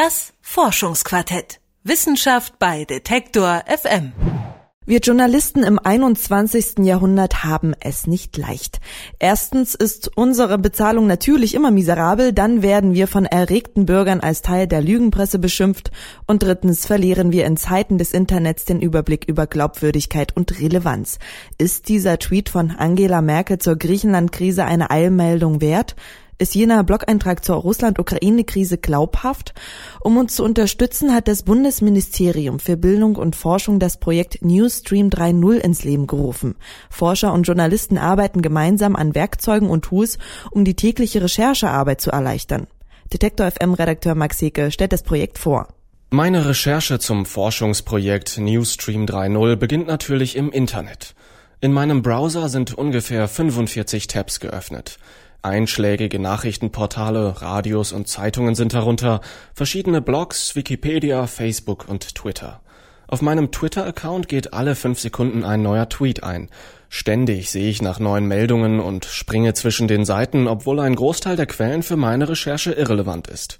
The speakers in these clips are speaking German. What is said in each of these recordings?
Das Forschungsquartett. Wissenschaft bei Detektor FM. Wir Journalisten im 21. Jahrhundert haben es nicht leicht. Erstens ist unsere Bezahlung natürlich immer miserabel, dann werden wir von erregten Bürgern als Teil der Lügenpresse beschimpft und drittens verlieren wir in Zeiten des Internets den Überblick über Glaubwürdigkeit und Relevanz. Ist dieser Tweet von Angela Merkel zur Griechenland-Krise eine Eilmeldung wert? Ist jener Blog-Eintrag zur Russland-Ukraine-Krise glaubhaft? Um uns zu unterstützen, hat das Bundesministerium für Bildung und Forschung das Projekt Newsstream 3.0 ins Leben gerufen. Forscher und Journalisten arbeiten gemeinsam an Werkzeugen und Tools, um die tägliche Recherchearbeit zu erleichtern. Detektor FM-Redakteur Max Heke stellt das Projekt vor. Meine Recherche zum Forschungsprojekt Newsstream 3.0 beginnt natürlich im Internet. In meinem Browser sind ungefähr 45 Tabs geöffnet. Einschlägige Nachrichtenportale, Radios und Zeitungen sind darunter, verschiedene Blogs, Wikipedia, Facebook und Twitter. Auf meinem Twitter-Account geht alle fünf Sekunden ein neuer Tweet ein. Ständig sehe ich nach neuen Meldungen und springe zwischen den Seiten, obwohl ein Großteil der Quellen für meine Recherche irrelevant ist.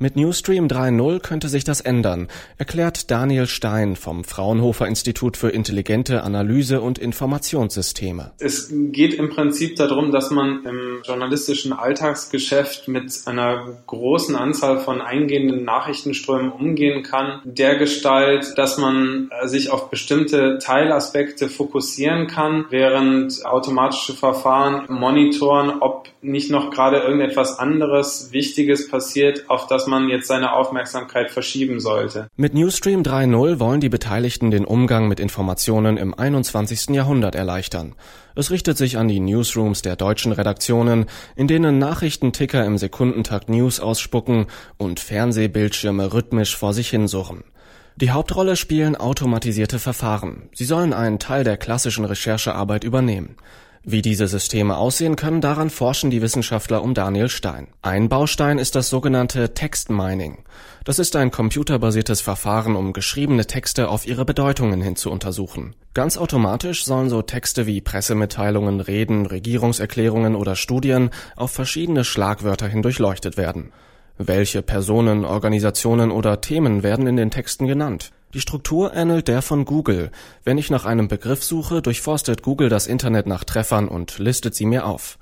Mit Newstream 3.0 könnte sich das ändern, erklärt Daniel Stein vom Fraunhofer Institut für intelligente Analyse und Informationssysteme. Es geht im Prinzip darum, dass man im journalistischen Alltagsgeschäft mit einer großen Anzahl von eingehenden Nachrichtenströmen umgehen kann, der Gestalt, dass man sich auf bestimmte Teilaspekte fokussieren kann, während automatische Verfahren monitoren, ob nicht noch gerade irgendetwas anderes Wichtiges passiert, auf das man jetzt seine Aufmerksamkeit verschieben sollte. Mit Newsstream 3.0 wollen die Beteiligten den Umgang mit Informationen im 21. Jahrhundert erleichtern. Es richtet sich an die Newsrooms der deutschen Redaktionen, in denen Nachrichtenticker im Sekundentakt News ausspucken und Fernsehbildschirme rhythmisch vor sich hinsurren. Die Hauptrolle spielen automatisierte Verfahren. Sie sollen einen Teil der klassischen Recherchearbeit übernehmen. Wie diese Systeme aussehen können, daran forschen die Wissenschaftler um Daniel Stein. Ein Baustein ist das sogenannte Text Mining. Das ist ein computerbasiertes Verfahren, um geschriebene Texte auf ihre Bedeutungen hin zu untersuchen. Ganz automatisch sollen so Texte wie Pressemitteilungen, Reden, Regierungserklärungen oder Studien auf verschiedene Schlagwörter hin durchleuchtet werden. Welche Personen, Organisationen oder Themen werden in den Texten genannt? Die Struktur ähnelt der von Google. Wenn ich nach einem Begriff suche, durchforstet Google das Internet nach Treffern und listet sie mir auf.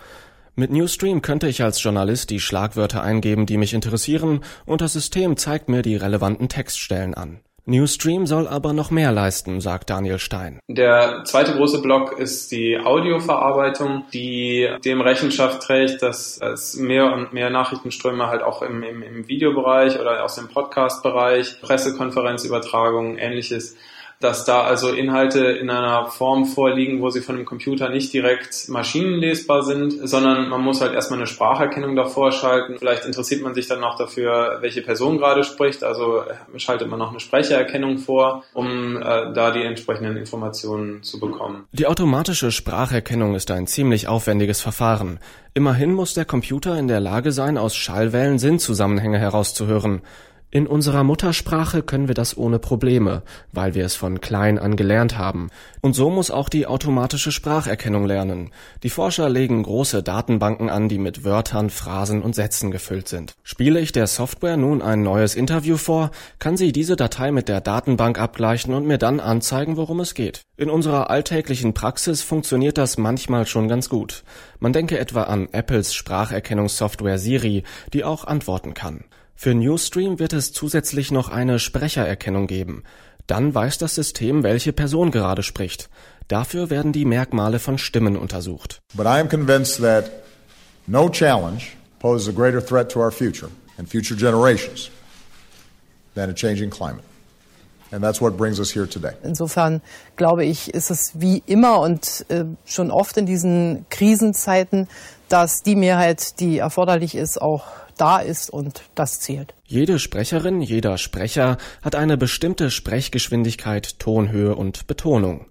Mit Newsstream könnte ich als Journalist die Schlagwörter eingeben, die mich interessieren, und das System zeigt mir die relevanten Textstellen an. Newsstream soll aber noch mehr leisten, sagt Daniel Stein. Der zweite große Block ist die Audioverarbeitung, die dem Rechenschaft trägt, dass es mehr und mehr Nachrichtenströme halt auch im, im, im Videobereich oder aus dem Podcast-Bereich, Pressekonferenzübertragungen, ähnliches dass da also Inhalte in einer Form vorliegen, wo sie von dem Computer nicht direkt maschinenlesbar sind, sondern man muss halt erstmal eine Spracherkennung davor schalten. Vielleicht interessiert man sich dann noch dafür, welche Person gerade spricht, also schaltet man noch eine Sprechererkennung vor, um äh, da die entsprechenden Informationen zu bekommen. Die automatische Spracherkennung ist ein ziemlich aufwendiges Verfahren. Immerhin muss der Computer in der Lage sein, aus Schallwellen Sinnzusammenhänge herauszuhören. In unserer Muttersprache können wir das ohne Probleme, weil wir es von klein an gelernt haben. Und so muss auch die automatische Spracherkennung lernen. Die Forscher legen große Datenbanken an, die mit Wörtern, Phrasen und Sätzen gefüllt sind. Spiele ich der Software nun ein neues Interview vor, kann sie diese Datei mit der Datenbank abgleichen und mir dann anzeigen, worum es geht. In unserer alltäglichen Praxis funktioniert das manchmal schon ganz gut. Man denke etwa an Apples Spracherkennungssoftware Siri, die auch antworten kann. Für Newsstream wird es zusätzlich noch eine Sprechererkennung geben. Dann weiß das System, welche Person gerade spricht. Dafür werden die Merkmale von Stimmen untersucht. But I am convinced that no challenge poses a greater threat to our future and future generations than a changing climate. And that's what brings us here today. Insofern glaube ich, ist es wie immer und äh, schon oft in diesen Krisenzeiten, dass die Mehrheit, die erforderlich ist, auch da ist und das zählt. Jede Sprecherin, jeder Sprecher hat eine bestimmte Sprechgeschwindigkeit, Tonhöhe und Betonung.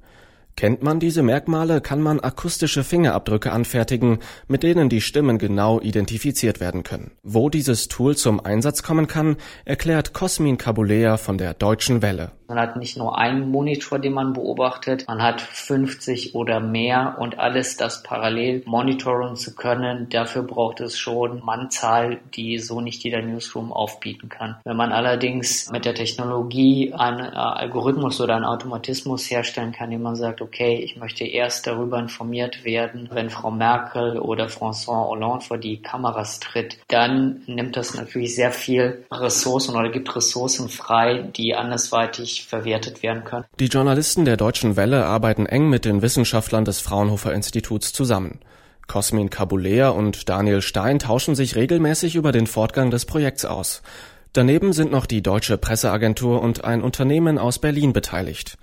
Kennt man diese Merkmale, kann man akustische Fingerabdrücke anfertigen, mit denen die Stimmen genau identifiziert werden können. Wo dieses Tool zum Einsatz kommen kann, erklärt Cosmin Cabulea von der Deutschen Welle. Man hat nicht nur einen Monitor, den man beobachtet, man hat 50 oder mehr und alles das parallel monitoren zu können, dafür braucht es schon Mannzahl, die so nicht jeder Newsroom aufbieten kann. Wenn man allerdings mit der Technologie einen äh, Algorithmus oder einen Automatismus herstellen kann, den man sagt, okay, ich möchte erst darüber informiert werden, wenn Frau Merkel oder François Hollande vor die Kameras tritt, dann nimmt das natürlich sehr viel Ressourcen oder gibt Ressourcen frei, die andersweitig verwertet werden können. Die Journalisten der Deutschen Welle arbeiten eng mit den Wissenschaftlern des Fraunhofer Instituts zusammen. Cosmin Cabulea und Daniel Stein tauschen sich regelmäßig über den Fortgang des Projekts aus. Daneben sind noch die Deutsche Presseagentur und ein Unternehmen aus Berlin beteiligt.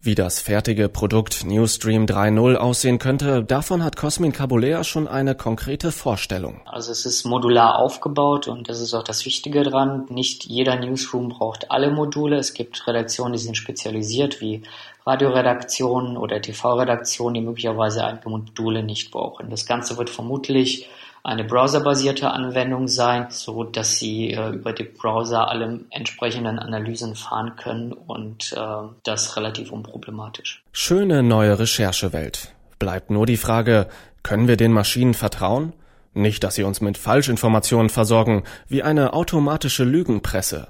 Wie das fertige Produkt Newsstream 3.0 aussehen könnte, davon hat Cosmin Cabulea schon eine konkrete Vorstellung. Also es ist modular aufgebaut und das ist auch das Wichtige dran. Nicht jeder Newsroom braucht alle Module. Es gibt Redaktionen, die sind spezialisiert, wie Radioredaktionen oder TV-Redaktionen, die möglicherweise einige Module nicht brauchen. Das Ganze wird vermutlich eine browserbasierte Anwendung sein, so dass Sie äh, über die Browser alle entsprechenden Analysen fahren können und äh, das relativ unproblematisch. Schöne neue Recherchewelt. Bleibt nur die Frage, können wir den Maschinen vertrauen? Nicht, dass sie uns mit Falschinformationen versorgen, wie eine automatische Lügenpresse.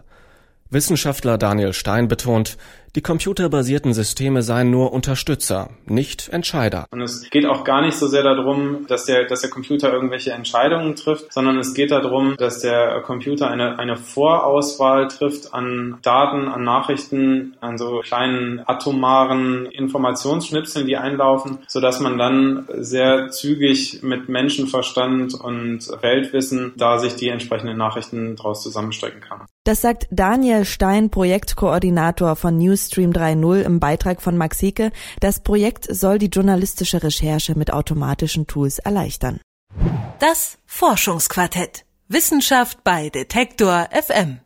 Wissenschaftler Daniel Stein betont, die computerbasierten Systeme seien nur Unterstützer, nicht Entscheider. Und es geht auch gar nicht so sehr darum, dass der, dass der Computer irgendwelche Entscheidungen trifft, sondern es geht darum, dass der Computer eine, eine Vorauswahl trifft an Daten, an Nachrichten, an so kleinen atomaren Informationsschnipseln, die einlaufen, sodass man dann sehr zügig mit Menschenverstand und Weltwissen da sich die entsprechenden Nachrichten daraus zusammenstecken kann. Das sagt Daniel Stein, Projektkoordinator von Newsstream 3.0 im Beitrag von Max Heke. Das Projekt soll die journalistische Recherche mit automatischen Tools erleichtern. Das Forschungsquartett. Wissenschaft bei Detektor FM.